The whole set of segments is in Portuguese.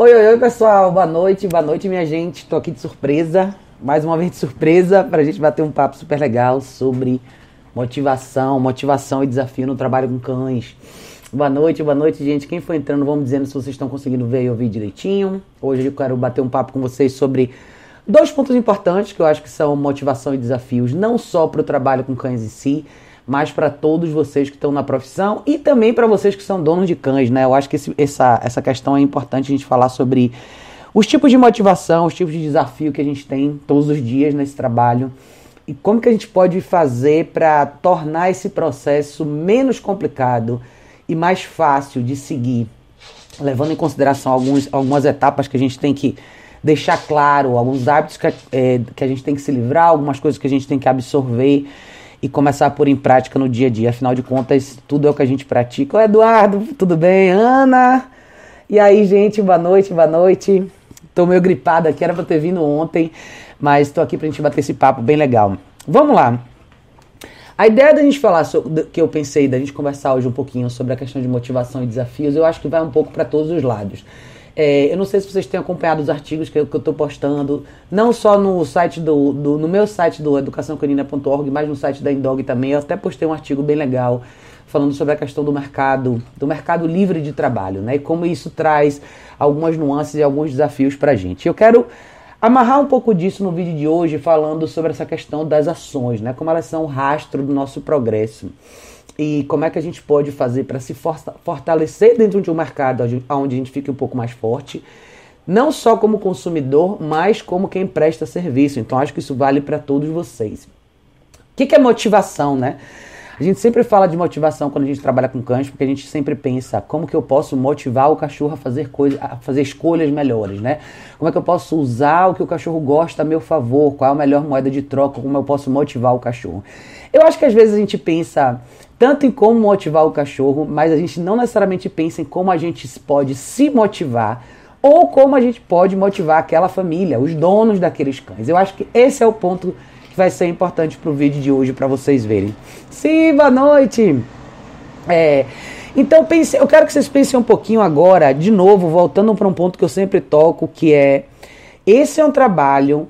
Oi, oi, oi, pessoal. Boa noite, boa noite, minha gente. Tô aqui de surpresa, mais uma vez de surpresa, pra gente bater um papo super legal sobre motivação, motivação e desafio no trabalho com cães. Boa noite, boa noite, gente. Quem for entrando, vamos dizendo se vocês estão conseguindo ver e ouvir direitinho. Hoje eu quero bater um papo com vocês sobre dois pontos importantes que eu acho que são motivação e desafios, não só para o trabalho com cães em si, mas para todos vocês que estão na profissão e também para vocês que são donos de cães, né? Eu acho que esse, essa, essa questão é importante a gente falar sobre os tipos de motivação, os tipos de desafio que a gente tem todos os dias nesse trabalho e como que a gente pode fazer para tornar esse processo menos complicado e mais fácil de seguir, levando em consideração alguns, algumas etapas que a gente tem que deixar claro, alguns hábitos que, é, que a gente tem que se livrar, algumas coisas que a gente tem que absorver e começar a pôr em prática no dia a dia. Afinal de contas, tudo é o que a gente pratica. Ô Eduardo, tudo bem? Ana? E aí, gente, boa noite, boa noite. Tô meio gripada aqui, era pra ter vindo ontem, mas tô aqui pra gente bater esse papo bem legal. Vamos lá. A ideia da gente falar, que eu pensei, da gente conversar hoje um pouquinho sobre a questão de motivação e desafios, eu acho que vai um pouco para todos os lados. É, eu não sei se vocês têm acompanhado os artigos que eu estou postando, não só no site do, do, no meu site do educaçãocanina.org, mas no site da Indog também. Eu até postei um artigo bem legal falando sobre a questão do mercado, do mercado livre de trabalho, né? E como isso traz algumas nuances e alguns desafios para a gente. Eu quero amarrar um pouco disso no vídeo de hoje, falando sobre essa questão das ações, né? Como elas são o rastro do nosso progresso e como é que a gente pode fazer para se fortalecer dentro de um mercado onde a gente fique um pouco mais forte, não só como consumidor, mas como quem presta serviço. Então acho que isso vale para todos vocês. O que, que é motivação, né? A gente sempre fala de motivação quando a gente trabalha com cães, porque a gente sempre pensa como que eu posso motivar o cachorro a fazer coisas, a fazer escolhas melhores, né? Como é que eu posso usar o que o cachorro gosta a meu favor? Qual é a melhor moeda de troca? Como eu posso motivar o cachorro? Eu acho que às vezes a gente pensa tanto em como motivar o cachorro, mas a gente não necessariamente pensa em como a gente pode se motivar ou como a gente pode motivar aquela família, os donos daqueles cães. Eu acho que esse é o ponto vai ser importante para o vídeo de hoje para vocês verem. Sim, boa noite! É, então pense, eu quero que vocês pensem um pouquinho agora, de novo, voltando para um ponto que eu sempre toco, que é esse é um trabalho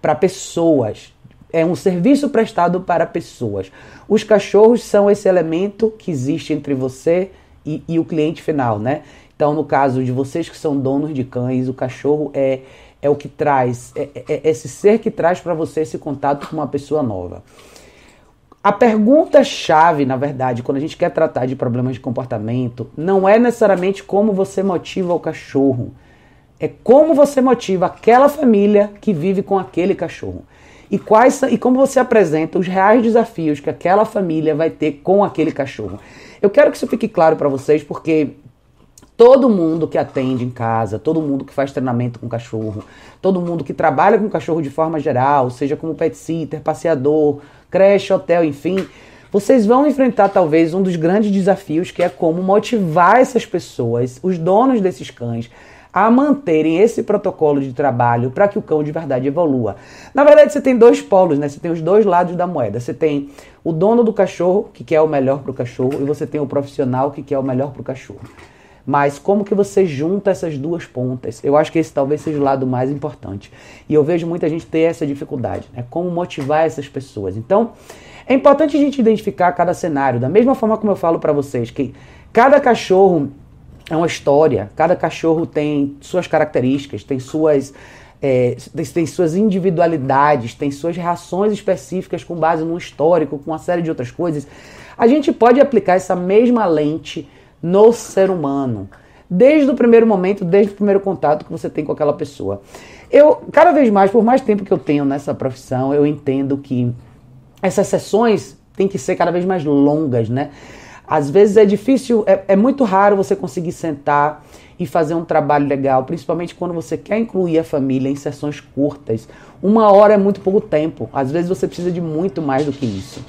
para pessoas, é um serviço prestado para pessoas. Os cachorros são esse elemento que existe entre você e, e o cliente final, né? Então, no caso de vocês que são donos de cães, o cachorro é, é o que traz, é, é, é esse ser que traz para você esse contato com uma pessoa nova. A pergunta-chave, na verdade, quando a gente quer tratar de problemas de comportamento, não é necessariamente como você motiva o cachorro, é como você motiva aquela família que vive com aquele cachorro e quais e como você apresenta os reais desafios que aquela família vai ter com aquele cachorro. Eu quero que isso fique claro para vocês porque todo mundo que atende em casa, todo mundo que faz treinamento com cachorro, todo mundo que trabalha com cachorro de forma geral, seja como pet sitter, passeador, creche, hotel, enfim, vocês vão enfrentar talvez um dos grandes desafios que é como motivar essas pessoas, os donos desses cães, a manterem esse protocolo de trabalho para que o cão de verdade evolua. Na verdade, você tem dois polos, né? Você tem os dois lados da moeda. Você tem o dono do cachorro, que quer o melhor para o cachorro, e você tem o profissional, que quer o melhor para o cachorro. Mas como que você junta essas duas pontas? Eu acho que esse talvez seja o lado mais importante. E eu vejo muita gente ter essa dificuldade, né? Como motivar essas pessoas. Então, é importante a gente identificar cada cenário, da mesma forma como eu falo para vocês que cada cachorro é uma história. Cada cachorro tem suas características, tem suas, é, tem suas individualidades, tem suas reações específicas com base no histórico, com uma série de outras coisas. A gente pode aplicar essa mesma lente no ser humano, desde o primeiro momento, desde o primeiro contato que você tem com aquela pessoa. Eu, cada vez mais, por mais tempo que eu tenho nessa profissão, eu entendo que essas sessões têm que ser cada vez mais longas, né? Às vezes é difícil, é, é muito raro você conseguir sentar e fazer um trabalho legal, principalmente quando você quer incluir a família em sessões curtas. Uma hora é muito pouco tempo. Às vezes você precisa de muito mais do que isso.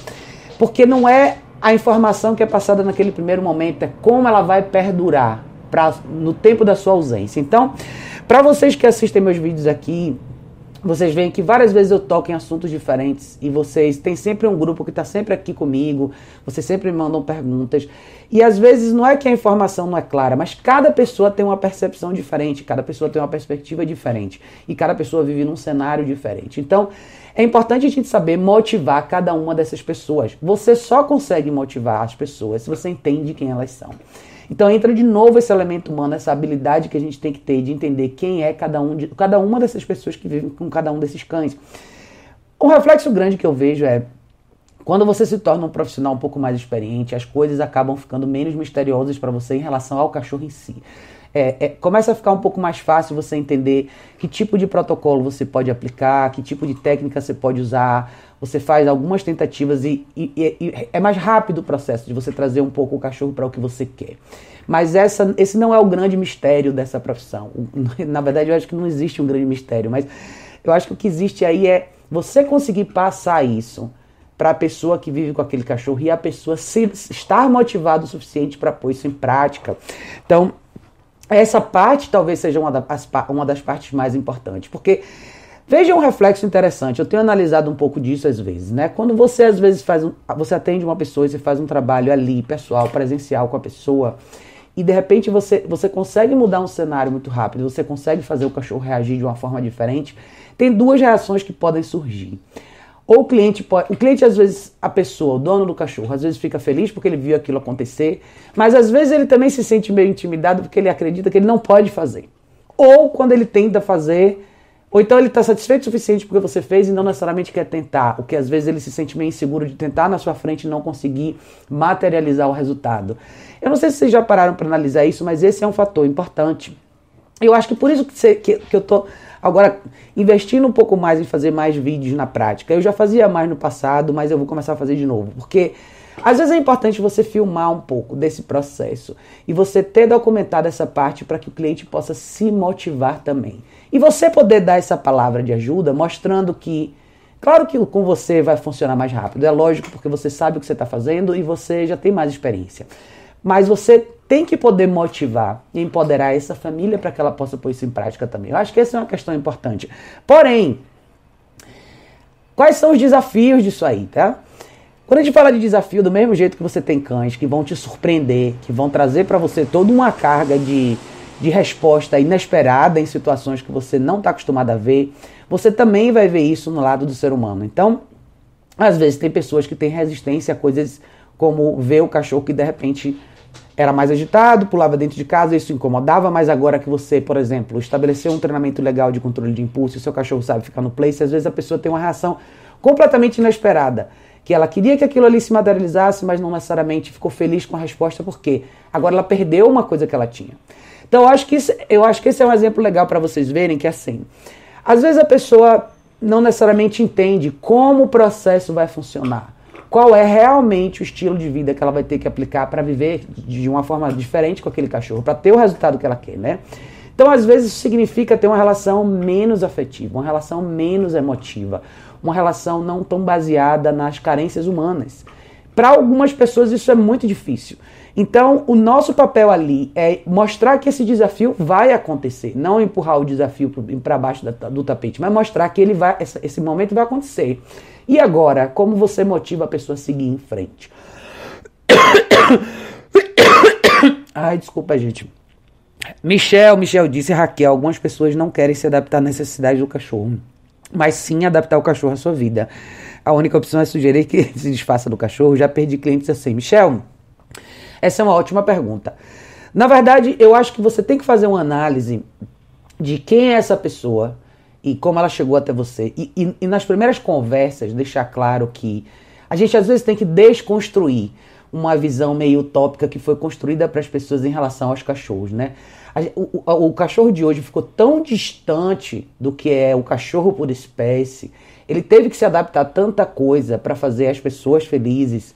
Porque não é a informação que é passada naquele primeiro momento, é como ela vai perdurar pra, no tempo da sua ausência. Então, para vocês que assistem meus vídeos aqui, vocês veem que várias vezes eu toco em assuntos diferentes e vocês têm sempre um grupo que está sempre aqui comigo, vocês sempre me mandam perguntas. E às vezes não é que a informação não é clara, mas cada pessoa tem uma percepção diferente, cada pessoa tem uma perspectiva diferente e cada pessoa vive num cenário diferente. Então, é importante a gente saber motivar cada uma dessas pessoas. Você só consegue motivar as pessoas se você entende quem elas são. Então entra de novo esse elemento humano, essa habilidade que a gente tem que ter de entender quem é cada, um de, cada uma dessas pessoas que vivem com cada um desses cães. Um reflexo grande que eu vejo é quando você se torna um profissional um pouco mais experiente, as coisas acabam ficando menos misteriosas para você em relação ao cachorro em si. É, é, começa a ficar um pouco mais fácil você entender que tipo de protocolo você pode aplicar, que tipo de técnica você pode usar, você faz algumas tentativas e, e, e, é mais rápido o processo de você trazer um pouco o cachorro para o que você quer. Mas essa, esse não é o grande mistério dessa profissão. Na verdade, eu acho que não existe um grande mistério, mas eu acho que o que existe aí é você conseguir passar isso para a pessoa que vive com aquele cachorro e a pessoa se, estar motivada o suficiente para pôr isso em prática. Então, essa parte talvez seja uma, das, uma das partes mais importantes, porque Veja um reflexo interessante. Eu tenho analisado um pouco disso às vezes, né? Quando você às vezes faz um, você atende uma pessoa e você faz um trabalho ali, pessoal, presencial com a pessoa, e de repente você, você consegue mudar um cenário muito rápido, você consegue fazer o cachorro reagir de uma forma diferente, tem duas reações que podem surgir. Ou o cliente pode. O cliente, às vezes, a pessoa, o dono do cachorro, às vezes fica feliz porque ele viu aquilo acontecer, mas às vezes ele também se sente meio intimidado porque ele acredita que ele não pode fazer. Ou quando ele tenta fazer, ou então ele está satisfeito o suficiente porque você fez e não necessariamente quer tentar, o que às vezes ele se sente meio inseguro de tentar na sua frente e não conseguir materializar o resultado. Eu não sei se vocês já pararam para analisar isso, mas esse é um fator importante. Eu acho que por isso que, você, que, que eu estou agora investindo um pouco mais em fazer mais vídeos na prática. Eu já fazia mais no passado, mas eu vou começar a fazer de novo, porque às vezes é importante você filmar um pouco desse processo e você ter documentado essa parte para que o cliente possa se motivar também. E você poder dar essa palavra de ajuda mostrando que, claro que com você vai funcionar mais rápido, é lógico, porque você sabe o que você está fazendo e você já tem mais experiência. Mas você tem que poder motivar e empoderar essa família para que ela possa pôr isso em prática também. Eu acho que essa é uma questão importante. Porém, quais são os desafios disso aí, tá? Quando a gente fala de desafio, do mesmo jeito que você tem cães que vão te surpreender, que vão trazer para você toda uma carga de, de resposta inesperada em situações que você não está acostumado a ver, você também vai ver isso no lado do ser humano. Então, às vezes tem pessoas que têm resistência a coisas como ver o cachorro que de repente era mais agitado, pulava dentro de casa, isso incomodava, mas agora que você, por exemplo, estabeleceu um treinamento legal de controle de impulso seu cachorro sabe ficar no place, às vezes a pessoa tem uma reação completamente inesperada que ela queria que aquilo ali se materializasse, mas não necessariamente ficou feliz com a resposta, porque agora ela perdeu uma coisa que ela tinha. Então eu acho que, isso, eu acho que esse é um exemplo legal para vocês verem que é assim. Às vezes a pessoa não necessariamente entende como o processo vai funcionar. Qual é realmente o estilo de vida que ela vai ter que aplicar para viver de uma forma diferente com aquele cachorro, para ter o resultado que ela quer, né? Então, às vezes, isso significa ter uma relação menos afetiva, uma relação menos emotiva, uma relação não tão baseada nas carências humanas. Para algumas pessoas isso é muito difícil. Então, o nosso papel ali é mostrar que esse desafio vai acontecer, não empurrar o desafio para baixo do tapete, mas mostrar que ele vai, esse momento vai acontecer. E agora, como você motiva a pessoa a seguir em frente? Ai, desculpa, gente. Michel, Michel disse, Raquel, algumas pessoas não querem se adaptar à necessidade do cachorro mas sim adaptar o cachorro à sua vida. A única opção é sugerir que se desfaça do cachorro. Já perdi clientes assim. Michel, essa é uma ótima pergunta. Na verdade, eu acho que você tem que fazer uma análise de quem é essa pessoa e como ela chegou até você. E, e, e nas primeiras conversas, deixar claro que a gente às vezes tem que desconstruir uma visão meio utópica que foi construída para as pessoas em relação aos cachorros, né? O, o, o, cachorro de hoje ficou tão distante do que é o cachorro por espécie. Ele teve que se adaptar a tanta coisa para fazer as pessoas felizes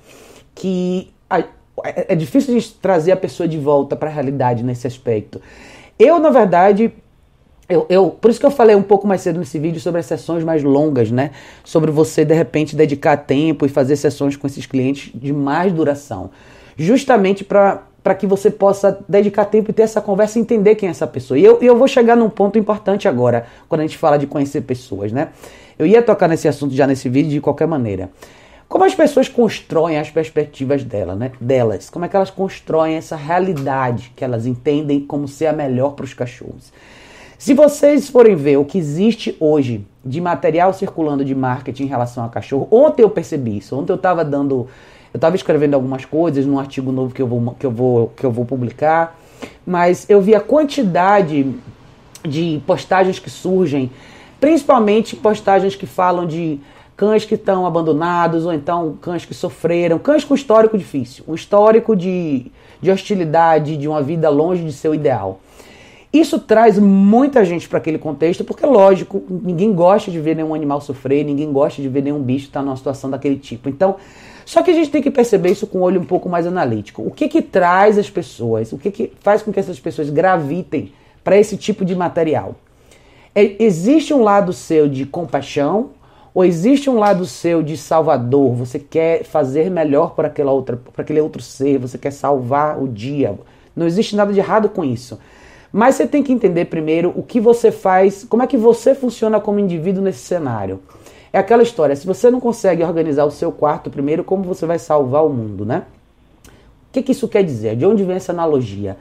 que a, é, é difícil de trazer a pessoa de volta para a realidade nesse aspecto. Eu, na verdade, eu, eu, por isso que eu falei um pouco mais cedo nesse vídeo sobre as sessões mais longas, né? Sobre você de repente dedicar tempo e fazer sessões com esses clientes de mais duração, justamente para que você possa dedicar tempo e ter essa conversa e entender quem é essa pessoa. E eu, eu vou chegar num ponto importante agora, quando a gente fala de conhecer pessoas, né? Eu ia tocar nesse assunto já nesse vídeo de qualquer maneira. Como as pessoas constroem as perspectivas dela, né? delas? Como é que elas constroem essa realidade que elas entendem como ser a melhor para os cachorros? Se vocês forem ver o que existe hoje de material circulando de marketing em relação a cachorro, ontem eu percebi isso. Ontem eu estava dando, eu estava escrevendo algumas coisas num artigo novo que eu vou que eu vou que eu vou publicar, mas eu vi a quantidade de postagens que surgem, principalmente postagens que falam de cães que estão abandonados ou então cães que sofreram, cães com histórico difícil, um histórico de, de hostilidade, de uma vida longe de seu ideal. Isso traz muita gente para aquele contexto, porque lógico, ninguém gosta de ver nenhum animal sofrer, ninguém gosta de ver nenhum bicho estar tá numa situação daquele tipo. Então, só que a gente tem que perceber isso com um olho um pouco mais analítico. O que que traz as pessoas? O que que faz com que essas pessoas gravitem para esse tipo de material? É, existe um lado seu de compaixão, ou existe um lado seu de salvador? Você quer fazer melhor para aquela outra, para aquele outro ser, você quer salvar o dia. Não existe nada de errado com isso. Mas você tem que entender primeiro o que você faz, como é que você funciona como indivíduo nesse cenário. É aquela história, se você não consegue organizar o seu quarto primeiro, como você vai salvar o mundo, né? O que, que isso quer dizer? De onde vem essa analogia?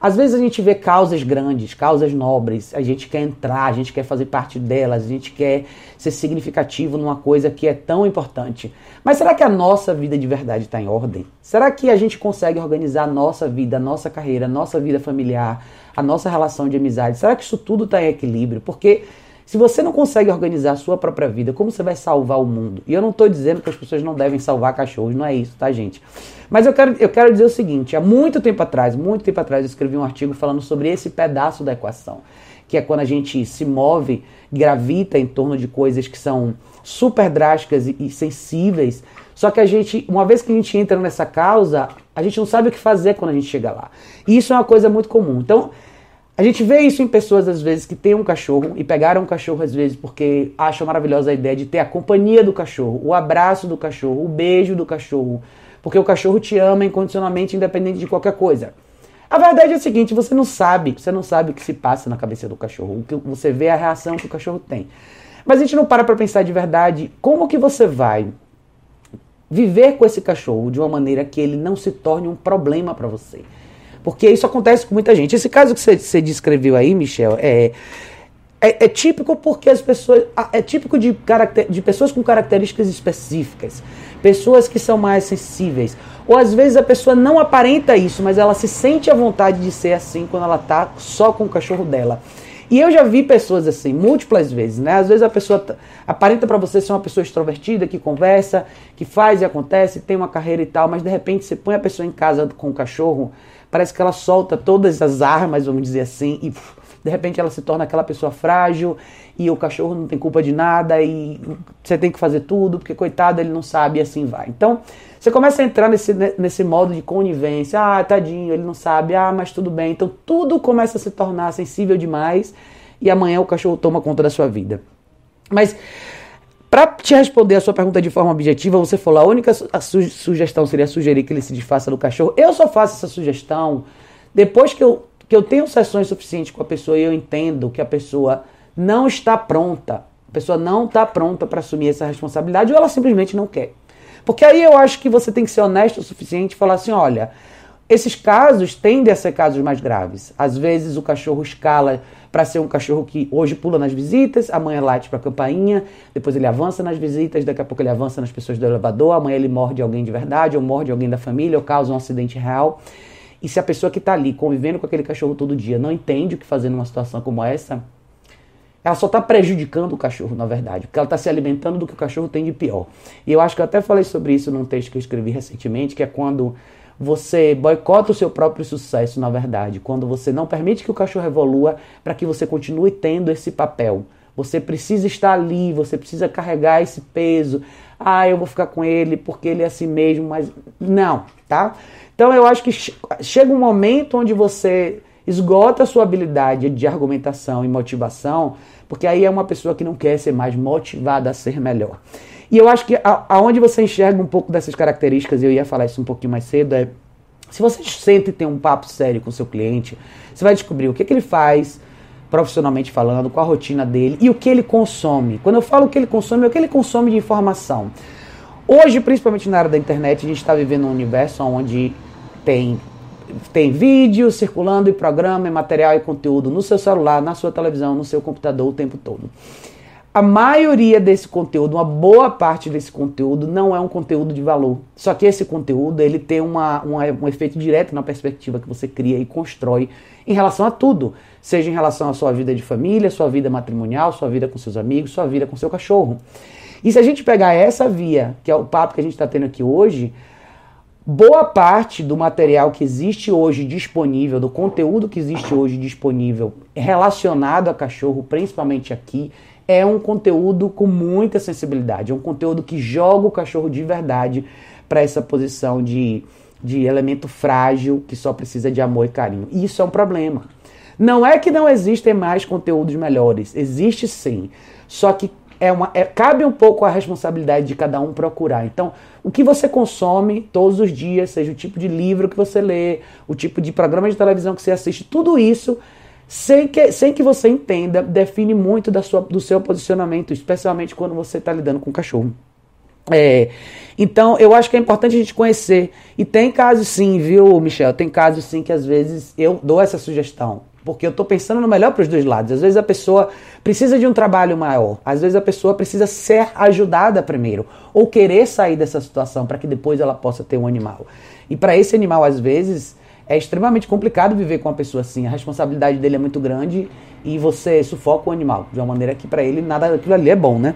Às vezes a gente vê causas grandes, causas nobres, a gente quer entrar, a gente quer fazer parte delas, a gente quer ser significativo numa coisa que é tão importante. Mas será que a nossa vida de verdade está em ordem? Será que a gente consegue organizar a nossa vida, a nossa carreira, a nossa vida familiar, a nossa relação de amizade? Será que isso tudo está em equilíbrio? Porque se você não consegue organizar a sua própria vida, como você vai salvar o mundo? E eu não estou dizendo que as pessoas não devem salvar cachorros, não é isso, tá, gente? Mas eu quero, eu quero dizer o seguinte: há muito tempo atrás, muito tempo atrás, eu escrevi um artigo falando sobre esse pedaço da equação, que é quando a gente se move, gravita em torno de coisas que são super drásticas e, e sensíveis. Só que a gente, uma vez que a gente entra nessa causa, a gente não sabe o que fazer quando a gente chega lá. E isso é uma coisa muito comum. Então, a gente vê isso em pessoas, às vezes, que têm um cachorro e pegaram um cachorro, às vezes, porque acham maravilhosa a ideia de ter a companhia do cachorro, o abraço do cachorro, o beijo do cachorro, porque o cachorro te ama incondicionalmente, independente de qualquer coisa. A verdade é a seguinte, você não sabe, você não sabe o que se passa na cabeça do cachorro, o que você vê a reação que o cachorro tem. Mas a gente não para para pensar de verdade como que você vai viver com esse cachorro de uma maneira que ele não se torne um problema para você. Porque isso acontece com muita gente. Esse caso que você, você descreveu aí, Michel, é, é, é, típico porque as pessoas. É típico de, caracter, de pessoas com características específicas pessoas que são mais sensíveis. Ou às vezes a pessoa não aparenta isso, mas ela se sente à vontade de ser assim quando ela tá só com o cachorro dela. E eu já vi pessoas assim, múltiplas vezes, né? Às vezes a pessoa aparenta para você ser uma pessoa extrovertida, que conversa, que faz e acontece, tem uma carreira e tal, mas de repente você põe a pessoa em casa com o cachorro, parece que ela solta todas as armas, vamos dizer assim, e de repente ela se torna aquela pessoa frágil e o cachorro não tem culpa de nada e você tem que fazer tudo, porque coitado ele não sabe e assim vai. Então, você começa a entrar nesse, nesse modo de conivência, ah, tadinho, ele não sabe, ah, mas tudo bem. Então, tudo começa a se tornar sensível demais e amanhã o cachorro toma conta da sua vida. Mas para te responder a sua pergunta de forma objetiva, você falou, a única a su sugestão seria sugerir que ele se desfaça do cachorro. Eu só faço essa sugestão depois que eu que eu tenho sessões suficientes com a pessoa e eu entendo que a pessoa não está pronta, a pessoa não está pronta para assumir essa responsabilidade ou ela simplesmente não quer. Porque aí eu acho que você tem que ser honesto o suficiente e falar assim: olha, esses casos tendem a ser casos mais graves. Às vezes o cachorro escala para ser um cachorro que hoje pula nas visitas, amanhã late para a campainha, depois ele avança nas visitas, daqui a pouco ele avança nas pessoas do elevador, amanhã ele morde alguém de verdade, ou morde alguém da família, ou causa um acidente real. E se a pessoa que está ali convivendo com aquele cachorro todo dia não entende o que fazer numa situação como essa, ela só está prejudicando o cachorro, na verdade, porque ela está se alimentando do que o cachorro tem de pior. E eu acho que eu até falei sobre isso num texto que eu escrevi recentemente, que é quando você boicota o seu próprio sucesso, na verdade, quando você não permite que o cachorro evolua para que você continue tendo esse papel. Você precisa estar ali, você precisa carregar esse peso. Ah, eu vou ficar com ele porque ele é assim mesmo, mas não, tá? Então eu acho que chega um momento onde você esgota a sua habilidade de argumentação e motivação, porque aí é uma pessoa que não quer ser mais motivada a ser melhor. E eu acho que aonde você enxerga um pouco dessas características, eu ia falar isso um pouquinho mais cedo, é Se você sente tem um papo sério com seu cliente, você vai descobrir o que, que ele faz profissionalmente falando, qual a rotina dele e o que ele consome. Quando eu falo o que ele consome, é o que ele consome de informação. Hoje, principalmente na área da internet, a gente está vivendo um universo onde tem, tem vídeo circulando e programa, e material e conteúdo no seu celular, na sua televisão, no seu computador o tempo todo. A maioria desse conteúdo, uma boa parte desse conteúdo, não é um conteúdo de valor. Só que esse conteúdo ele tem uma, uma, um efeito direto na perspectiva que você cria e constrói em relação a tudo. Seja em relação à sua vida de família, sua vida matrimonial, sua vida com seus amigos, sua vida com seu cachorro. E se a gente pegar essa via, que é o papo que a gente está tendo aqui hoje, boa parte do material que existe hoje disponível, do conteúdo que existe hoje disponível relacionado a cachorro, principalmente aqui, é um conteúdo com muita sensibilidade, é um conteúdo que joga o cachorro de verdade para essa posição de, de elemento frágil que só precisa de amor e carinho. E isso é um problema. Não é que não existem mais conteúdos melhores, existe sim. Só que é uma, é, cabe um pouco a responsabilidade de cada um procurar. Então, o que você consome todos os dias, seja o tipo de livro que você lê, o tipo de programa de televisão que você assiste, tudo isso sem que, sem que você entenda, define muito da sua, do seu posicionamento, especialmente quando você está lidando com o cachorro. É, então, eu acho que é importante a gente conhecer. E tem casos sim, viu, Michel? Tem casos sim que às vezes eu dou essa sugestão. Porque eu estou pensando no melhor para os dois lados. Às vezes a pessoa precisa de um trabalho maior. Às vezes a pessoa precisa ser ajudada primeiro. Ou querer sair dessa situação para que depois ela possa ter um animal. E para esse animal, às vezes, é extremamente complicado viver com uma pessoa assim. A responsabilidade dele é muito grande e você sufoca o animal de uma maneira que para ele nada daquilo ali é bom, né?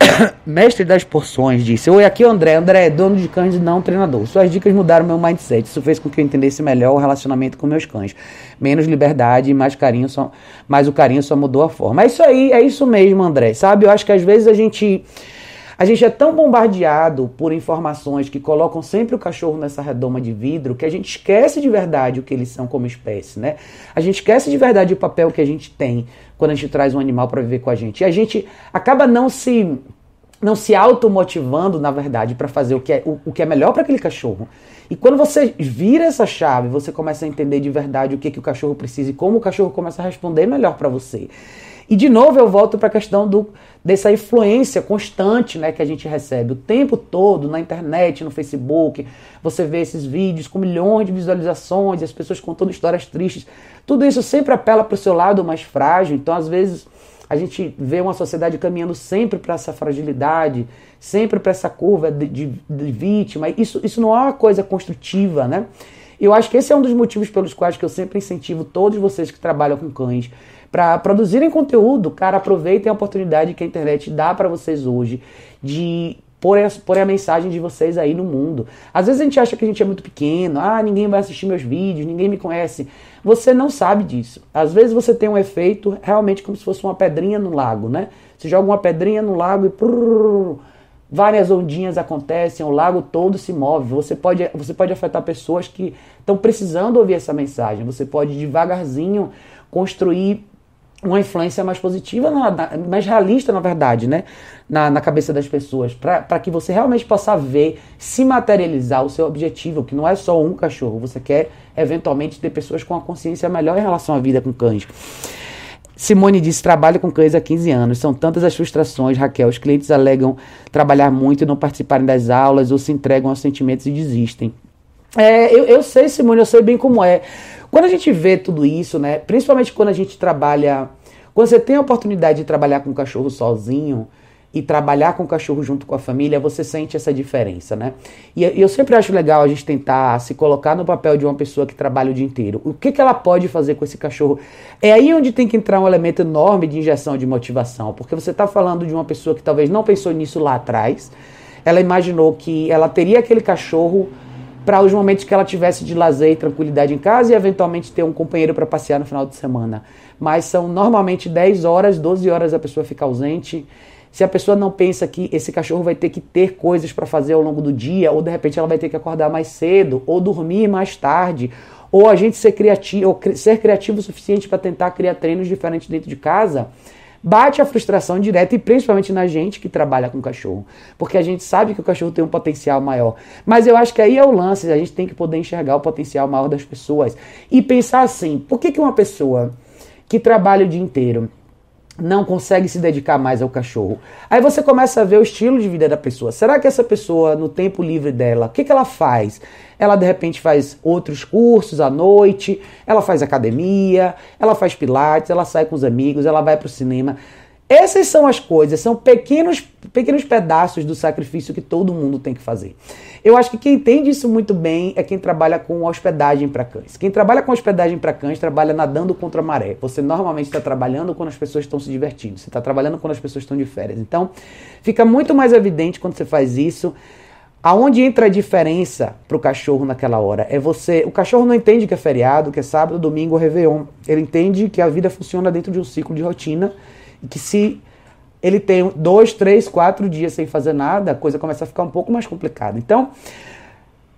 Mestre das porções disse: Oi, aqui é o André. André é dono de cães e não treinador. Suas dicas mudaram meu mindset. Isso fez com que eu entendesse melhor o relacionamento com meus cães. Menos liberdade e mais carinho, só, mas o carinho só mudou a forma. É isso aí, é isso mesmo, André. Sabe, eu acho que às vezes a gente a gente é tão bombardeado por informações que colocam sempre o cachorro nessa redoma de vidro que a gente esquece de verdade o que eles são como espécie, né? A gente esquece de verdade o papel que a gente tem quando a gente traz um animal para viver com a gente. E a gente acaba não se não se automotivando, na verdade, para fazer o que é, o, o que é melhor para aquele cachorro. E quando você vira essa chave, você começa a entender de verdade o que, que o cachorro precisa e como o cachorro começa a responder melhor para você. E de novo eu volto para a questão do, dessa influência constante né, que a gente recebe o tempo todo na internet, no Facebook. Você vê esses vídeos com milhões de visualizações, as pessoas contando histórias tristes. Tudo isso sempre apela para o seu lado mais frágil. Então, às vezes, a gente vê uma sociedade caminhando sempre para essa fragilidade, sempre para essa curva de, de, de, vítima. Isso, isso não é uma coisa construtiva, né? Eu acho que esse é um dos motivos pelos quais que eu sempre incentivo todos vocês que trabalham com cães para produzirem conteúdo, cara, aproveitem a oportunidade que a internet dá para vocês hoje de pôr a, pôr a mensagem de vocês aí no mundo. Às vezes a gente acha que a gente é muito pequeno, ah, ninguém vai assistir meus vídeos, ninguém me conhece. Você não sabe disso. Às vezes você tem um efeito realmente como se fosse uma pedrinha no lago, né? Você joga uma pedrinha no lago e várias ondinhas acontecem, o lago todo se move. Você pode, você pode afetar pessoas que estão precisando ouvir essa mensagem. Você pode devagarzinho construir uma influência mais positiva, mais realista, na verdade, né? na, na cabeça das pessoas, para que você realmente possa ver, se materializar o seu objetivo, que não é só um cachorro, você quer eventualmente ter pessoas com a consciência melhor em relação à vida com cães. Simone disse: trabalho com cães há 15 anos. São tantas as frustrações, Raquel. Os clientes alegam trabalhar muito e não participarem das aulas ou se entregam aos sentimentos e desistem. É, eu, eu sei, Simone, eu sei bem como é. Quando a gente vê tudo isso, né, principalmente quando a gente trabalha, quando você tem a oportunidade de trabalhar com o cachorro sozinho e trabalhar com o cachorro junto com a família, você sente essa diferença, né? E eu sempre acho legal a gente tentar se colocar no papel de uma pessoa que trabalha o dia inteiro. O que, que ela pode fazer com esse cachorro? É aí onde tem que entrar um elemento enorme de injeção de motivação, porque você está falando de uma pessoa que talvez não pensou nisso lá atrás, ela imaginou que ela teria aquele cachorro para os momentos que ela tivesse de lazer e tranquilidade em casa e eventualmente ter um companheiro para passear no final de semana. Mas são normalmente 10 horas, 12 horas a pessoa fica ausente. Se a pessoa não pensa que esse cachorro vai ter que ter coisas para fazer ao longo do dia, ou de repente ela vai ter que acordar mais cedo, ou dormir mais tarde, ou a gente ser criativo, ser criativo o suficiente para tentar criar treinos diferentes dentro de casa, bate a frustração direta e principalmente na gente que trabalha com cachorro, porque a gente sabe que o cachorro tem um potencial maior. Mas eu acho que aí é o lance, a gente tem que poder enxergar o potencial maior das pessoas e pensar assim: por que, que uma pessoa que trabalha o dia inteiro não consegue se dedicar mais ao cachorro. Aí você começa a ver o estilo de vida da pessoa. Será que essa pessoa, no tempo livre dela, o que, que ela faz? Ela de repente faz outros cursos à noite, ela faz academia, ela faz pilates, ela sai com os amigos, ela vai para o cinema. Essas são as coisas, são pequenos, pequenos pedaços do sacrifício que todo mundo tem que fazer. Eu acho que quem entende isso muito bem é quem trabalha com hospedagem para cães. Quem trabalha com hospedagem para cães trabalha nadando contra a maré. Você normalmente está trabalhando quando as pessoas estão se divertindo, você está trabalhando quando as pessoas estão de férias. Então, fica muito mais evidente quando você faz isso. Aonde entra a diferença para o cachorro naquela hora? É você. O cachorro não entende que é feriado, que é sábado, domingo, réveillon. Ele entende que a vida funciona dentro de um ciclo de rotina que se ele tem dois, três, quatro dias sem fazer nada, a coisa começa a ficar um pouco mais complicada. Então,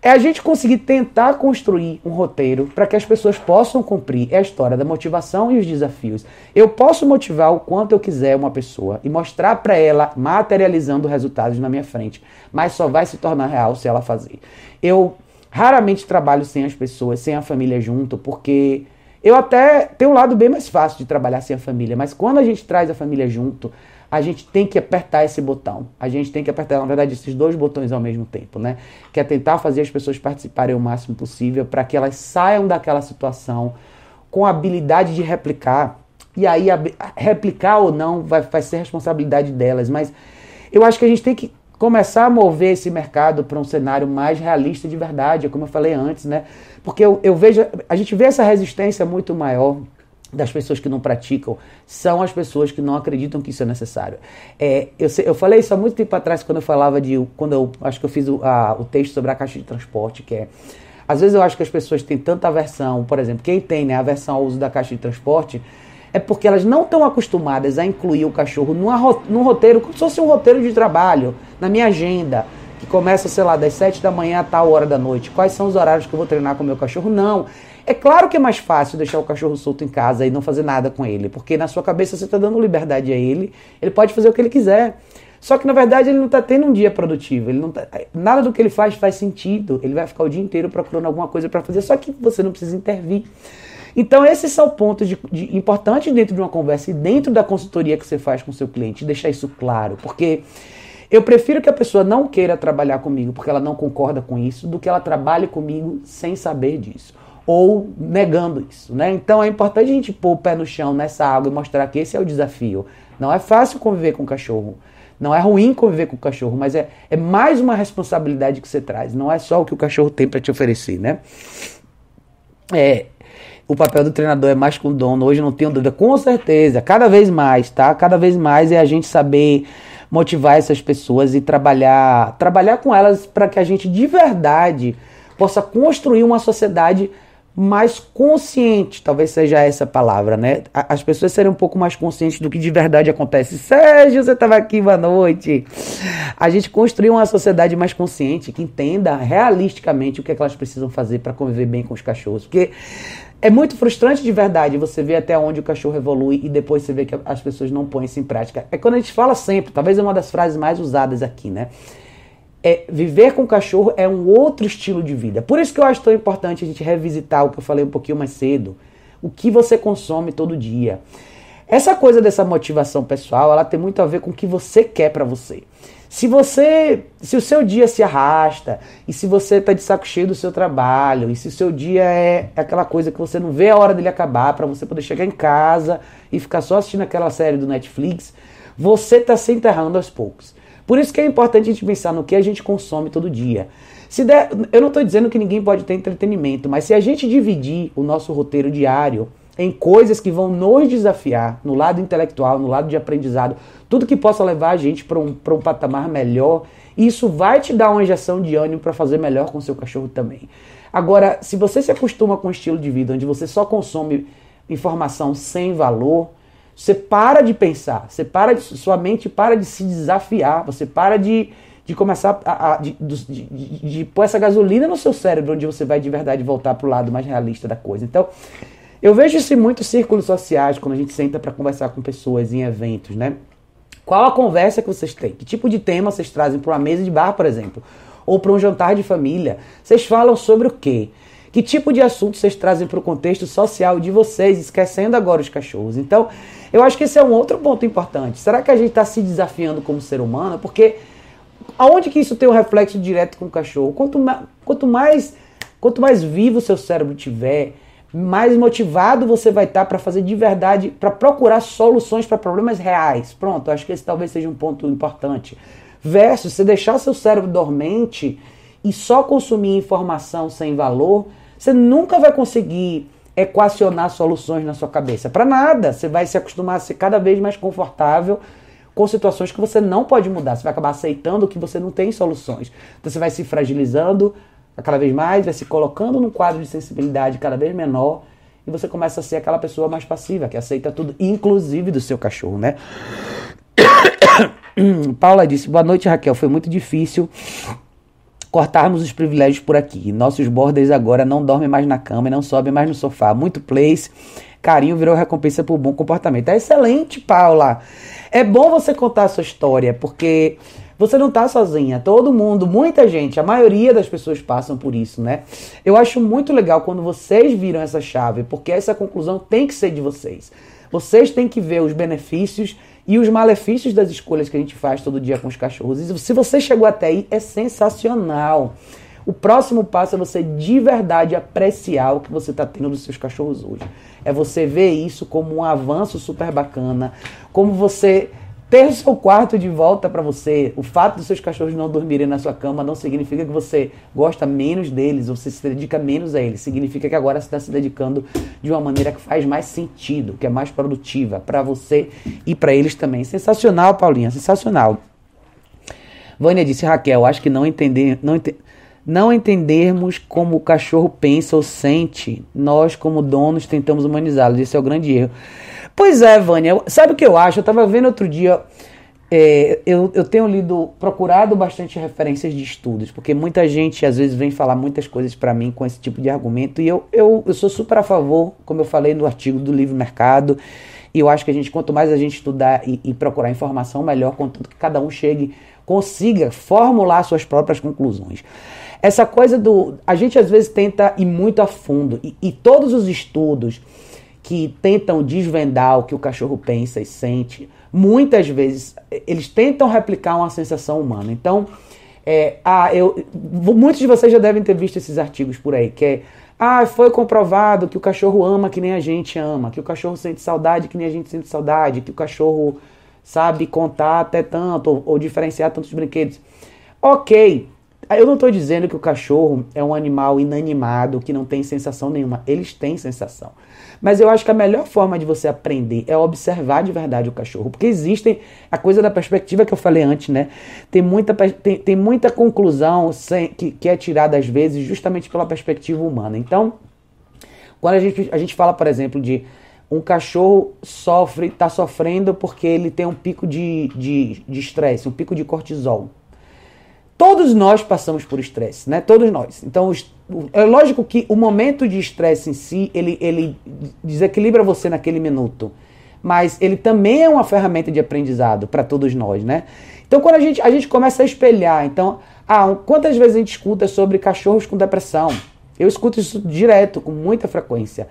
é a gente conseguir tentar construir um roteiro para que as pessoas possam cumprir é a história da motivação e os desafios. Eu posso motivar o quanto eu quiser uma pessoa e mostrar para ela materializando resultados na minha frente, mas só vai se tornar real se ela fazer. Eu raramente trabalho sem as pessoas, sem a família junto, porque eu até tenho um lado bem mais fácil de trabalhar sem a família, mas quando a gente traz a família junto, a gente tem que apertar esse botão. A gente tem que apertar, na verdade, esses dois botões ao mesmo tempo, né? Que é tentar fazer as pessoas participarem o máximo possível para que elas saiam daquela situação com a habilidade de replicar. E aí, replicar ou não vai, vai ser responsabilidade delas. Mas eu acho que a gente tem que começar a mover esse mercado para um cenário mais realista de verdade, como eu falei antes, né? Porque eu, eu vejo, a gente vê essa resistência muito maior das pessoas que não praticam são as pessoas que não acreditam que isso é necessário. É, eu, eu falei isso há muito tempo atrás quando eu falava de quando eu acho que eu fiz o, a, o texto sobre a caixa de transporte, que é às vezes eu acho que as pessoas têm tanta aversão, por exemplo, quem tem né, aversão ao uso da caixa de transporte é porque elas não estão acostumadas a incluir o cachorro numa, num roteiro, como se fosse um roteiro de trabalho, na minha agenda, que começa, sei lá, das 7 da manhã a tal hora da noite. Quais são os horários que eu vou treinar com o meu cachorro? Não. É claro que é mais fácil deixar o cachorro solto em casa e não fazer nada com ele, porque na sua cabeça você está dando liberdade a ele, ele pode fazer o que ele quiser. Só que na verdade ele não está tendo um dia produtivo, ele não tá, nada do que ele faz faz sentido. Ele vai ficar o dia inteiro procurando alguma coisa para fazer, só que você não precisa intervir. Então esses são pontos de, de, importantes dentro de uma conversa e dentro da consultoria que você faz com o seu cliente, deixar isso claro, porque eu prefiro que a pessoa não queira trabalhar comigo porque ela não concorda com isso, do que ela trabalhe comigo sem saber disso ou negando isso, né? Então é importante a gente pôr o pé no chão nessa água e mostrar que esse é o desafio. Não é fácil conviver com o cachorro. Não é ruim conviver com o cachorro, mas é, é mais uma responsabilidade que você traz. Não é só o que o cachorro tem para te oferecer, né? É, o papel do treinador é mais com o dono. Hoje não tenho dúvida, com certeza. Cada vez mais, tá? Cada vez mais é a gente saber motivar essas pessoas e trabalhar, trabalhar com elas para que a gente de verdade possa construir uma sociedade mais consciente, talvez seja essa palavra, né? As pessoas serem um pouco mais conscientes do que de verdade acontece. Sérgio, você estava aqui, boa noite. A gente construir uma sociedade mais consciente, que entenda realisticamente o que, é que elas precisam fazer para conviver bem com os cachorros. Porque é muito frustrante de verdade você ver até onde o cachorro evolui e depois você vê que as pessoas não põem isso em prática. É quando a gente fala sempre, talvez é uma das frases mais usadas aqui, né? é, viver com cachorro é um outro estilo de vida. Por isso que eu acho tão importante a gente revisitar o que eu falei um pouquinho mais cedo. O que você consome todo dia. Essa coisa dessa motivação pessoal, ela tem muito a ver com o que você quer para você. Se você, se o seu dia se arrasta, e se você está de saco cheio do seu trabalho, e se o seu dia é aquela coisa que você não vê a hora dele acabar para você poder chegar em casa e ficar só assistindo aquela série do Netflix, você está se enterrando aos poucos. Por isso que é importante a gente pensar no que a gente consome todo dia. Se der, eu não estou dizendo que ninguém pode ter entretenimento, mas se a gente dividir o nosso roteiro diário em coisas que vão nos desafiar no lado intelectual, no lado de aprendizado, tudo que possa levar a gente para um, um patamar melhor, isso vai te dar uma injeção de ânimo para fazer melhor com seu cachorro também. Agora, se você se acostuma com um estilo de vida onde você só consome informação sem valor, você para de pensar, você para de, sua mente para de se desafiar, você para de, de começar a, a de, de, de, de, pôr essa gasolina no seu cérebro, onde você vai de verdade voltar para o lado mais realista da coisa. Então, Eu vejo isso em muitos círculos sociais, quando a gente senta para conversar com pessoas em eventos, né? Qual a conversa que vocês têm? Que tipo de tema vocês trazem para uma mesa de bar, por exemplo? Ou para um jantar de família? Vocês falam sobre o quê? Que tipo de assunto vocês trazem para o contexto social de vocês, esquecendo agora os cachorros? Então, eu acho que esse é um outro ponto importante. Será que a gente está se desafiando como ser humano? Porque aonde que isso tem um reflexo direto com o cachorro? Quanto, ma quanto mais quanto mais vivo o seu cérebro tiver, mais motivado você vai estar tá para fazer de verdade, para procurar soluções para problemas reais. Pronto, acho que esse talvez seja um ponto importante. Versus você deixar seu cérebro dormente e só consumir informação sem valor, você nunca vai conseguir equacionar soluções na sua cabeça. Para nada. Você vai se acostumar a ser cada vez mais confortável com situações que você não pode mudar. Você vai acabar aceitando que você não tem soluções. Então você vai se fragilizando cada vez mais, vai se colocando num quadro de sensibilidade cada vez menor e você começa a ser aquela pessoa mais passiva, que aceita tudo, inclusive do seu cachorro, né? Paula disse: Boa noite, Raquel. Foi muito difícil cortarmos os privilégios por aqui. Nossos borders agora não dormem mais na cama e não sobem mais no sofá. Muito place. Carinho virou recompensa por bom comportamento. É excelente, Paula. É bom você contar a sua história, porque você não está sozinha. Todo mundo, muita gente, a maioria das pessoas passam por isso, né? Eu acho muito legal quando vocês viram essa chave, porque essa conclusão tem que ser de vocês. Vocês têm que ver os benefícios e os malefícios das escolhas que a gente faz todo dia com os cachorros. E se você chegou até aí, é sensacional. O próximo passo é você de verdade apreciar o que você está tendo dos seus cachorros hoje. É você ver isso como um avanço super bacana, como você ter o seu quarto de volta para você. O fato dos seus cachorros não dormirem na sua cama não significa que você gosta menos deles ou você se dedica menos a eles. Significa que agora você está se dedicando de uma maneira que faz mais sentido, que é mais produtiva para você e para eles também. Sensacional, Paulinha, sensacional. Vânia disse, Raquel, acho que não entender, não, não entendermos como o cachorro pensa ou sente, nós como donos tentamos humanizá-lo. Esse é o grande erro. Pois é, Vânia. Sabe o que eu acho? Eu estava vendo outro dia. É, eu, eu tenho lido, procurado bastante referências de estudos, porque muita gente às vezes vem falar muitas coisas para mim com esse tipo de argumento, e eu, eu, eu sou super a favor, como eu falei no artigo do livre mercado, e eu acho que a gente, quanto mais a gente estudar e, e procurar informação, melhor, contanto que cada um chegue, consiga formular suas próprias conclusões. Essa coisa do. A gente às vezes tenta ir muito a fundo, e, e todos os estudos que tentam desvendar o que o cachorro pensa e sente, muitas vezes eles tentam replicar uma sensação humana. Então, é, ah, eu, muitos de vocês já devem ter visto esses artigos por aí, que é ah, foi comprovado que o cachorro ama que nem a gente ama, que o cachorro sente saudade que nem a gente sente saudade, que o cachorro sabe contar até tanto ou, ou diferenciar tantos brinquedos. Ok, eu não estou dizendo que o cachorro é um animal inanimado que não tem sensação nenhuma. Eles têm sensação. Mas eu acho que a melhor forma de você aprender é observar de verdade o cachorro. Porque existem a coisa da perspectiva que eu falei antes, né? Tem muita, tem, tem muita conclusão sem, que, que é tirada às vezes justamente pela perspectiva humana. Então, quando a gente, a gente fala, por exemplo, de um cachorro sofre, está sofrendo porque ele tem um pico de estresse, de, de um pico de cortisol. Todos nós passamos por estresse, né? Todos nós. Então, é lógico que o momento de estresse em si, ele, ele desequilibra você naquele minuto. Mas ele também é uma ferramenta de aprendizado para todos nós, né? Então, quando a gente, a gente começa a espelhar, então, ah, quantas vezes a gente escuta sobre cachorros com depressão? Eu escuto isso direto, com muita frequência.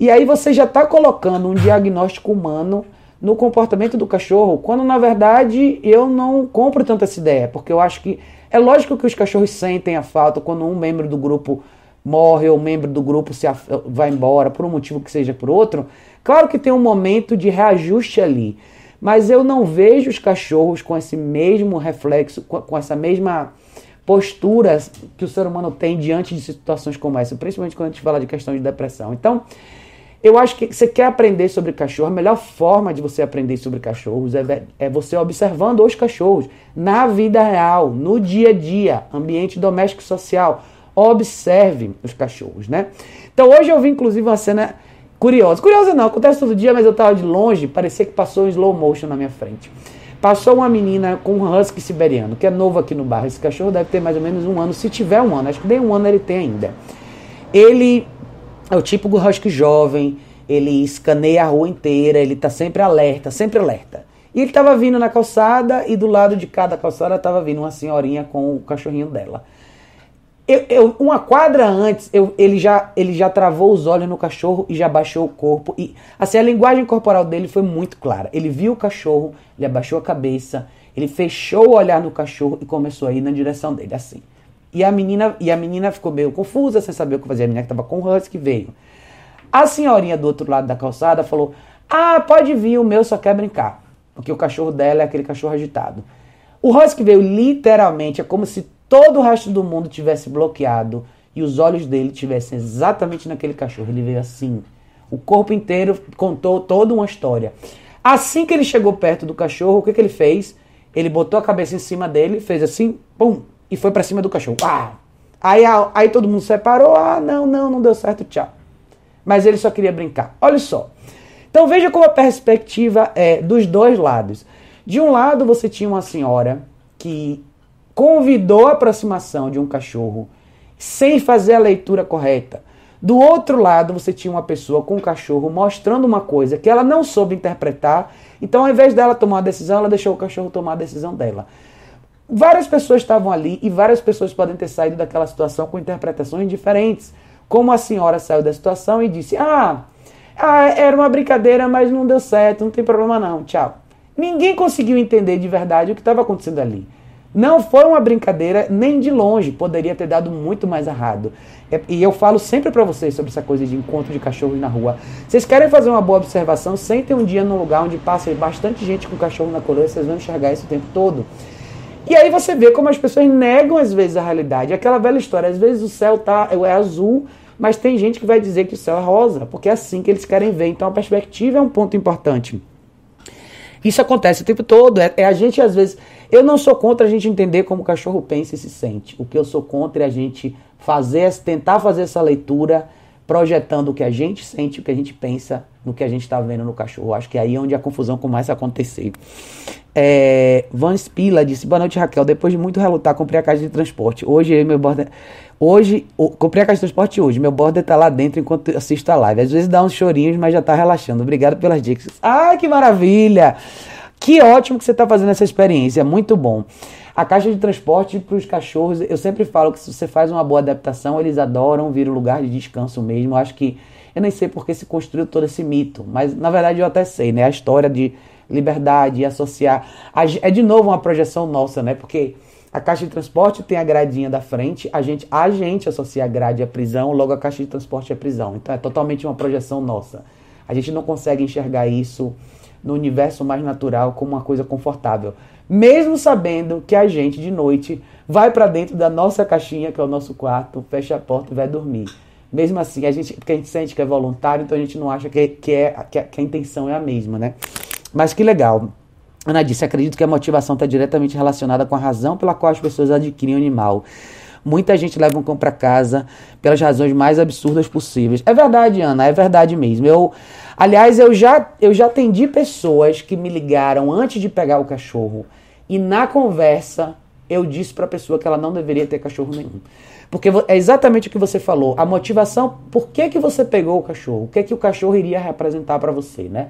E aí você já está colocando um diagnóstico humano no comportamento do cachorro, quando na verdade eu não compro tanto essa ideia, porque eu acho que é lógico que os cachorros sentem a falta quando um membro do grupo morre ou um membro do grupo se vai embora por um motivo que seja por outro. Claro que tem um momento de reajuste ali, mas eu não vejo os cachorros com esse mesmo reflexo, com essa mesma postura que o ser humano tem diante de situações como essa, principalmente quando a gente fala de questão de depressão. Então, eu acho que você quer aprender sobre cachorro, a melhor forma de você aprender sobre cachorros é, é você observando os cachorros na vida real, no dia a dia, ambiente doméstico e social. Observe os cachorros, né? Então hoje eu vi inclusive uma cena curiosa. Curiosa não, acontece todo dia, mas eu estava de longe, parecia que passou um slow motion na minha frente. Passou uma menina com um husky siberiano, que é novo aqui no bairro. Esse cachorro deve ter mais ou menos um ano, se tiver um ano, acho que nem um ano ele tem ainda. Ele é o típico husky jovem, ele escaneia a rua inteira, ele tá sempre alerta, sempre alerta. E ele estava vindo na calçada e do lado de cada calçada estava vindo uma senhorinha com o cachorrinho dela. Eu, eu, uma quadra antes, eu, ele, já, ele já travou os olhos no cachorro e já baixou o corpo. E assim, a linguagem corporal dele foi muito clara. Ele viu o cachorro, ele abaixou a cabeça, ele fechou o olhar no cachorro e começou a ir na direção dele, assim. E a menina, e a menina ficou meio confusa, sem saber o que fazer. A menina que estava com o husky veio. A senhorinha do outro lado da calçada falou: Ah, pode vir, o meu só quer brincar. Porque o cachorro dela é aquele cachorro agitado. O husky veio literalmente, é como se todo o resto do mundo tivesse bloqueado e os olhos dele tivessem exatamente naquele cachorro. Ele veio assim. O corpo inteiro contou toda uma história. Assim que ele chegou perto do cachorro, o que, que ele fez? Ele botou a cabeça em cima dele, fez assim, pum, e foi para cima do cachorro. Ah! Aí, aí todo mundo separou. Ah, não, não, não deu certo, tchau. Mas ele só queria brincar. Olha só. Então veja como a perspectiva é dos dois lados. De um lado você tinha uma senhora que convidou a aproximação de um cachorro sem fazer a leitura correta. Do outro lado, você tinha uma pessoa com um cachorro mostrando uma coisa que ela não soube interpretar. Então, ao invés dela tomar a decisão, ela deixou o cachorro tomar a decisão dela. Várias pessoas estavam ali e várias pessoas podem ter saído daquela situação com interpretações diferentes. Como a senhora saiu da situação e disse: Ah, ah era uma brincadeira, mas não deu certo, não tem problema não, tchau. Ninguém conseguiu entender de verdade o que estava acontecendo ali. Não foi uma brincadeira nem de longe, poderia ter dado muito mais errado. É, e eu falo sempre para vocês sobre essa coisa de encontro de cachorros na rua. Vocês querem fazer uma boa observação? Sentem um dia num lugar onde passa bastante gente com cachorro na coleira, vocês vão enxergar isso o tempo todo. E aí você vê como as pessoas negam às vezes a realidade. Aquela velha história, às vezes o céu tá é azul, mas tem gente que vai dizer que o céu é rosa, porque é assim que eles querem ver. Então a perspectiva é um ponto importante. Isso acontece o tempo todo. É, é, a gente, às vezes. Eu não sou contra a gente entender como o cachorro pensa e se sente. O que eu sou contra é a gente fazer, tentar fazer essa leitura projetando o que a gente sente, o que a gente pensa no que a gente está vendo no cachorro. Acho que é aí onde a confusão começa a acontecer. É, Van Spila disse: Boa noite, Raquel. Depois de muito relutar, comprei a caixa de transporte. Hoje eu meu border. Hoje, comprei a caixa de transporte hoje. Meu border tá lá dentro enquanto assisto a live. Às vezes dá uns chorinhos, mas já tá relaxando. Obrigado pelas dicas. Ah, que maravilha! Que ótimo que você está fazendo essa experiência. Muito bom. A caixa de transporte para os cachorros, eu sempre falo que se você faz uma boa adaptação, eles adoram vir o lugar de descanso mesmo. Eu acho que. Eu nem sei porque se construiu todo esse mito, mas na verdade eu até sei, né? A história de liberdade associar. É de novo uma projeção nossa, né? Porque a caixa de transporte tem a gradinha da frente, a gente, a gente associa a grade à prisão, logo a caixa de transporte é prisão. Então é totalmente uma projeção nossa. A gente não consegue enxergar isso no universo mais natural como uma coisa confortável, mesmo sabendo que a gente de noite vai para dentro da nossa caixinha, que é o nosso quarto, fecha a porta e vai dormir. Mesmo assim, a gente, porque a gente sente que é voluntário, então a gente não acha que, que, é, que, a, que a intenção é a mesma, né? Mas que legal. Ana disse: acredito que a motivação está diretamente relacionada com a razão pela qual as pessoas adquirem o animal. Muita gente leva um cão para casa pelas razões mais absurdas possíveis. É verdade, Ana, é verdade mesmo. Eu, aliás, eu já, eu já atendi pessoas que me ligaram antes de pegar o cachorro e na conversa eu disse para a pessoa que ela não deveria ter cachorro nenhum. Porque é exatamente o que você falou. A motivação, por que, que você pegou o cachorro? O que, que o cachorro iria representar para você, né?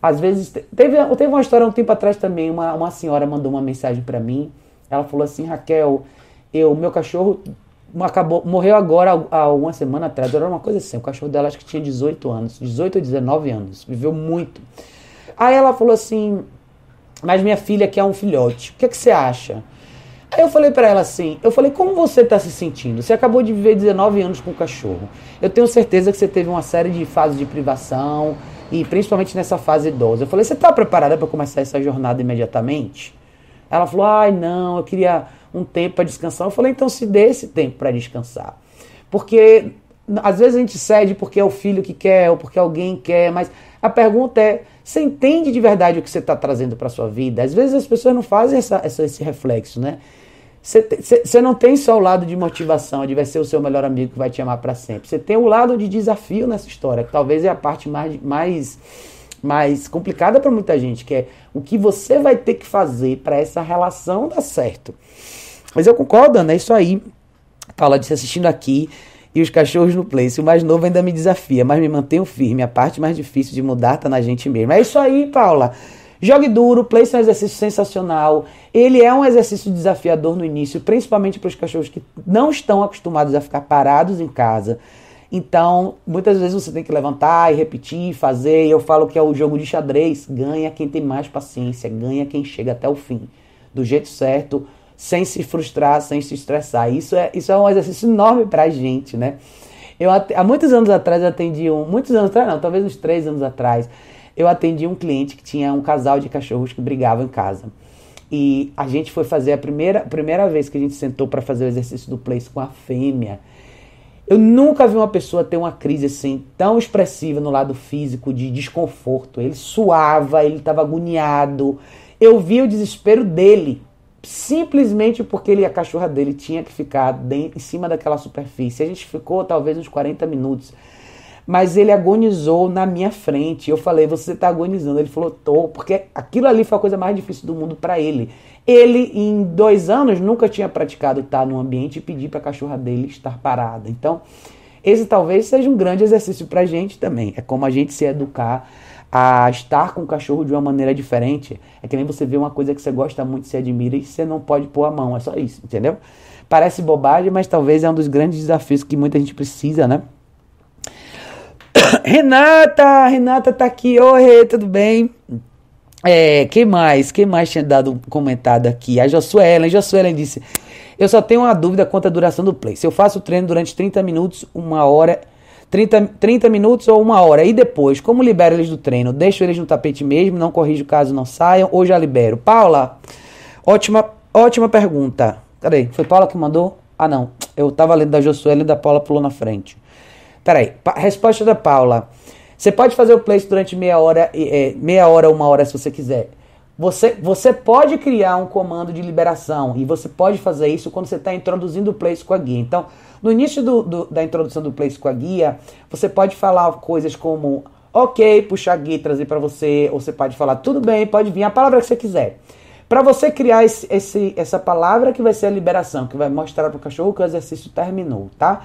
Às vezes, teve, teve uma história um tempo atrás também, uma, uma senhora mandou uma mensagem para mim. Ela falou assim: Raquel, eu, meu cachorro acabou, morreu agora há uma semana atrás. Era uma coisa assim. O cachorro dela acho que tinha 18 anos, 18 ou 19 anos, viveu muito. Aí ela falou assim: Mas minha filha quer um filhote, o que, é que você acha? Aí eu falei para ela assim, eu falei, como você está se sentindo? Você acabou de viver 19 anos com o cachorro. Eu tenho certeza que você teve uma série de fases de privação, e principalmente nessa fase idosa. Eu falei, você está preparada para começar essa jornada imediatamente? Ela falou, ai não, eu queria um tempo para descansar. Eu falei, então se dê esse tempo para descansar. Porque às vezes a gente cede porque é o filho que quer ou porque alguém quer, mas a pergunta é: você entende de verdade o que você está trazendo para sua vida? Às vezes as pessoas não fazem essa, essa, esse reflexo, né? Você não tem só o lado de motivação, de vai ser o seu melhor amigo que vai te amar para sempre. Você tem o lado de desafio nessa história, que talvez é a parte mais, mais, mais complicada para muita gente, que é o que você vai ter que fazer para essa relação dar certo. Mas eu concordo, né? Isso aí. Paula disse assistindo aqui. e os cachorros no place. O mais novo ainda me desafia, mas me mantenho firme. A parte mais difícil de mudar tá na gente mesmo. É isso aí, Paula. Jogue duro, place é um exercício sensacional. Ele é um exercício desafiador no início, principalmente para os cachorros que não estão acostumados a ficar parados em casa. Então, muitas vezes você tem que levantar e repetir, fazer. Eu falo que é o jogo de xadrez. Ganha quem tem mais paciência, ganha quem chega até o fim. Do jeito certo, sem se frustrar, sem se estressar. Isso é, isso é um exercício enorme pra gente, né? Eu, há muitos anos atrás, atendi um. Muitos anos atrás, não, talvez uns três anos atrás, eu atendi um cliente que tinha um casal de cachorros que brigavam em casa. E a gente foi fazer a primeira, primeira vez que a gente sentou para fazer o exercício do place com a fêmea. Eu nunca vi uma pessoa ter uma crise assim tão expressiva no lado físico de desconforto. Ele suava, ele estava agoniado. Eu vi o desespero dele simplesmente porque ele a cachorra dele tinha que ficar em cima daquela superfície. A gente ficou talvez uns 40 minutos. Mas ele agonizou na minha frente. Eu falei, você está agonizando. Ele falou, tô, porque aquilo ali foi a coisa mais difícil do mundo para ele. Ele, em dois anos, nunca tinha praticado estar num ambiente e pedir para a cachorra dele estar parada. Então, esse talvez seja um grande exercício para a gente também. É como a gente se educar a estar com o cachorro de uma maneira diferente. É que nem você vê uma coisa que você gosta muito, se admira e você não pode pôr a mão. É só isso, entendeu? Parece bobagem, mas talvez é um dos grandes desafios que muita gente precisa, né? Renata! Renata tá aqui. Oi, tudo bem? É, quem mais? Quem mais tinha dado um comentário aqui? A Josuelen. Josuelen disse: Eu só tenho uma dúvida quanto à duração do play. Se eu faço o treino durante 30 minutos, uma hora 30, 30 minutos ou uma hora. E depois, como libero eles do treino? Deixo eles no tapete mesmo, não corrijo caso não saiam ou já libero? Paula, ótima, ótima pergunta. Cadê? Foi Paula que mandou? Ah, não. Eu tava lendo da Josuela e da Paula pulou na frente. Peraí. Resposta da Paula. Você pode fazer o place durante meia hora, é, meia hora ou uma hora se você quiser. Você, você pode criar um comando de liberação e você pode fazer isso quando você está introduzindo o place com a guia. Então, no início do, do, da introdução do Place com a guia, você pode falar coisas como ok, puxar a guia e trazer para você, ou você pode falar tudo bem, pode vir a palavra que você quiser. Para você criar esse, esse, essa palavra que vai ser a liberação, que vai mostrar para o cachorro que o exercício terminou, tá?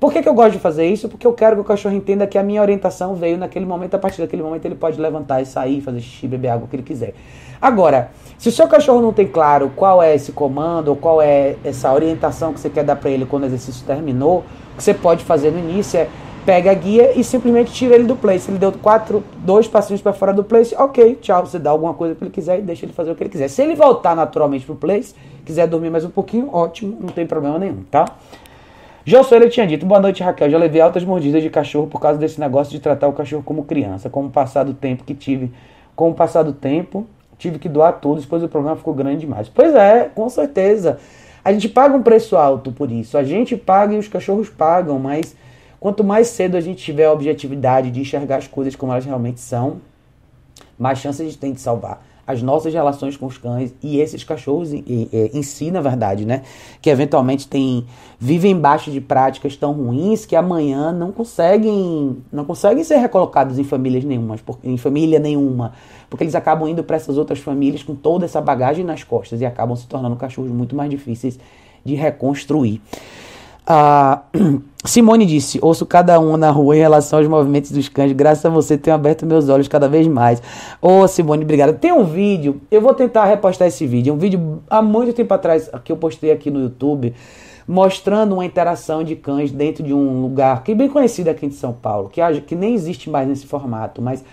Por que, que eu gosto de fazer isso? Porque eu quero que o cachorro entenda que a minha orientação veio naquele momento, a partir daquele momento ele pode levantar e sair, fazer xixi, beber água, o que ele quiser. Agora, se o seu cachorro não tem claro qual é esse comando ou qual é essa orientação que você quer dar para ele quando o exercício terminou, o que você pode fazer no início é pega a guia e simplesmente tira ele do place. Ele deu quatro, dois passinhos para fora do place, ok, tchau. Você dá alguma coisa que ele quiser e deixa ele fazer o que ele quiser. Se ele voltar naturalmente pro place, quiser dormir mais um pouquinho, ótimo, não tem problema nenhum, tá? Josué ele tinha dito, boa noite Raquel, já levei altas mordidas de cachorro por causa desse negócio de tratar o cachorro como criança, com o passar do tempo que tive, com o passar do tempo tive que doar tudo, depois o problema ficou grande demais. Pois é, com certeza. A gente paga um preço alto por isso. A gente paga e os cachorros pagam, mas quanto mais cedo a gente tiver a objetividade de enxergar as coisas como elas realmente são, mais chance a gente tem de salvar as nossas relações com os cães e esses cachorros em, si, na verdade, né? Que eventualmente tem, vivem embaixo de práticas tão ruins que amanhã não conseguem, não conseguem ser recolocados em famílias nenhuma, em família nenhuma, porque eles acabam indo para essas outras famílias com toda essa bagagem nas costas e acabam se tornando cachorros muito mais difíceis de reconstruir. Ah, Simone disse: Ouço cada um na rua em relação aos movimentos dos cães. Graças a você, tenho aberto meus olhos cada vez mais. Ô, oh, Simone, obrigada. Tem um vídeo, eu vou tentar repostar esse vídeo. É um vídeo há muito tempo atrás que eu postei aqui no YouTube, mostrando uma interação de cães dentro de um lugar que é bem conhecido aqui em São Paulo, que, que nem existe mais nesse formato, mas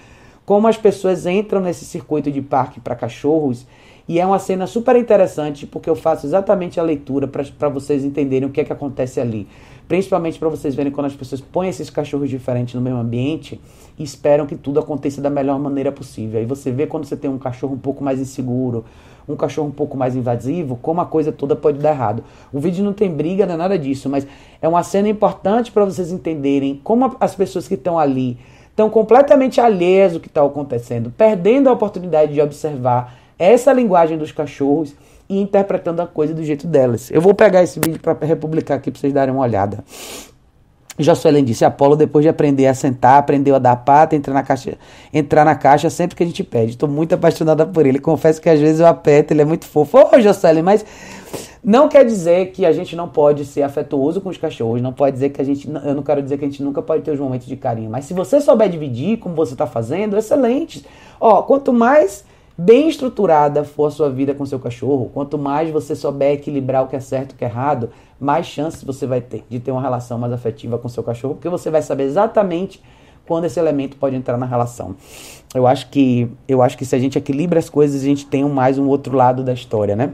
como as pessoas entram nesse circuito de parque para cachorros. E é uma cena super interessante porque eu faço exatamente a leitura para vocês entenderem o que é que acontece ali. Principalmente para vocês verem quando as pessoas põem esses cachorros diferentes no mesmo ambiente e esperam que tudo aconteça da melhor maneira possível. Aí você vê quando você tem um cachorro um pouco mais inseguro, um cachorro um pouco mais invasivo, como a coisa toda pode dar errado. O vídeo não tem briga, não é nada disso, mas é uma cena importante para vocês entenderem como as pessoas que estão ali estão completamente alheias ao que está acontecendo, perdendo a oportunidade de observar essa linguagem dos cachorros e interpretando a coisa do jeito delas. Eu vou pegar esse vídeo para republicar aqui para vocês darem uma olhada. Josuelen disse, Apolo, depois de aprender a sentar, aprendeu a dar pata, entrar na caixa, entrar na caixa sempre que a gente pede. Estou muito apaixonada por ele. Confesso que às vezes eu aperto, ele é muito fofo. Ô, oh, mas não quer dizer que a gente não pode ser afetuoso com os cachorros, não pode dizer que a gente, eu não quero dizer que a gente nunca pode ter os momentos de carinho, mas se você souber dividir como você está fazendo, excelente. Ó, quanto mais bem estruturada for a sua vida com seu cachorro, quanto mais você souber equilibrar o que é certo e o que é errado, mais chances você vai ter de ter uma relação mais afetiva com seu cachorro, porque você vai saber exatamente quando esse elemento pode entrar na relação. Eu acho que eu acho que se a gente equilibra as coisas, a gente tem mais um outro lado da história, né?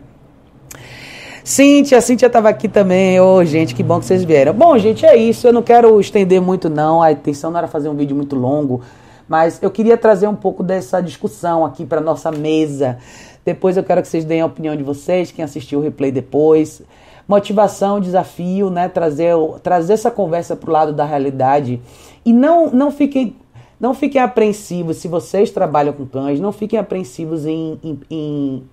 Cíntia, a Cíntia estava aqui também. Ô, oh, gente, que bom que vocês vieram. Bom, gente, é isso. Eu não quero estender muito, não. A intenção não era fazer um vídeo muito longo. Mas eu queria trazer um pouco dessa discussão aqui para nossa mesa. Depois eu quero que vocês deem a opinião de vocês, quem assistiu o replay depois. Motivação, desafio, né? Trazer, trazer essa conversa para o lado da realidade. E não, não fiquem. Não fiquem apreensivos se vocês trabalham com cães, não fiquem apreensivos em, em, em,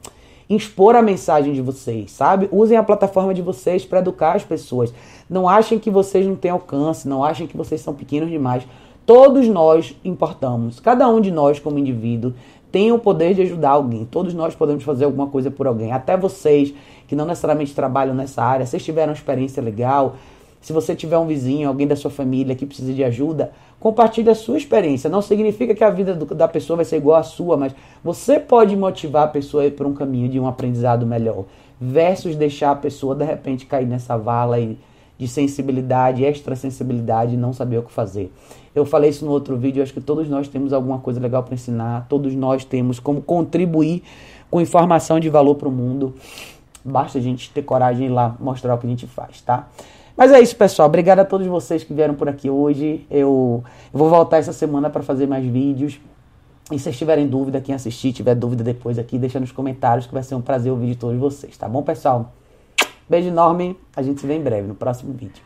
expor a mensagem de vocês, sabe? Usem a plataforma de vocês para educar as pessoas. Não achem que vocês não têm alcance, não achem que vocês são pequenos demais. Todos nós importamos. Cada um de nós, como indivíduo, tem o poder de ajudar alguém. Todos nós podemos fazer alguma coisa por alguém. Até vocês que não necessariamente trabalham nessa área, se tiveram uma experiência legal, se você tiver um vizinho, alguém da sua família que precisa de ajuda, compartilhe a sua experiência. Não significa que a vida do, da pessoa vai ser igual à sua, mas você pode motivar a pessoa a ir por um caminho de um aprendizado melhor, versus deixar a pessoa de repente cair nessa vala de sensibilidade, extra sensibilidade e não saber o que fazer. Eu falei isso no outro vídeo, acho que todos nós temos alguma coisa legal para ensinar, todos nós temos como contribuir com informação de valor para o mundo. Basta a gente ter coragem de ir lá mostrar o que a gente faz, tá? Mas é isso, pessoal. Obrigado a todos vocês que vieram por aqui hoje. Eu, vou voltar essa semana para fazer mais vídeos. E se vocês tiverem dúvida, quem assistir, tiver dúvida depois aqui, deixa nos comentários que vai ser um prazer ouvir de todos vocês, tá bom, pessoal? Beijo enorme, a gente se vê em breve no próximo vídeo.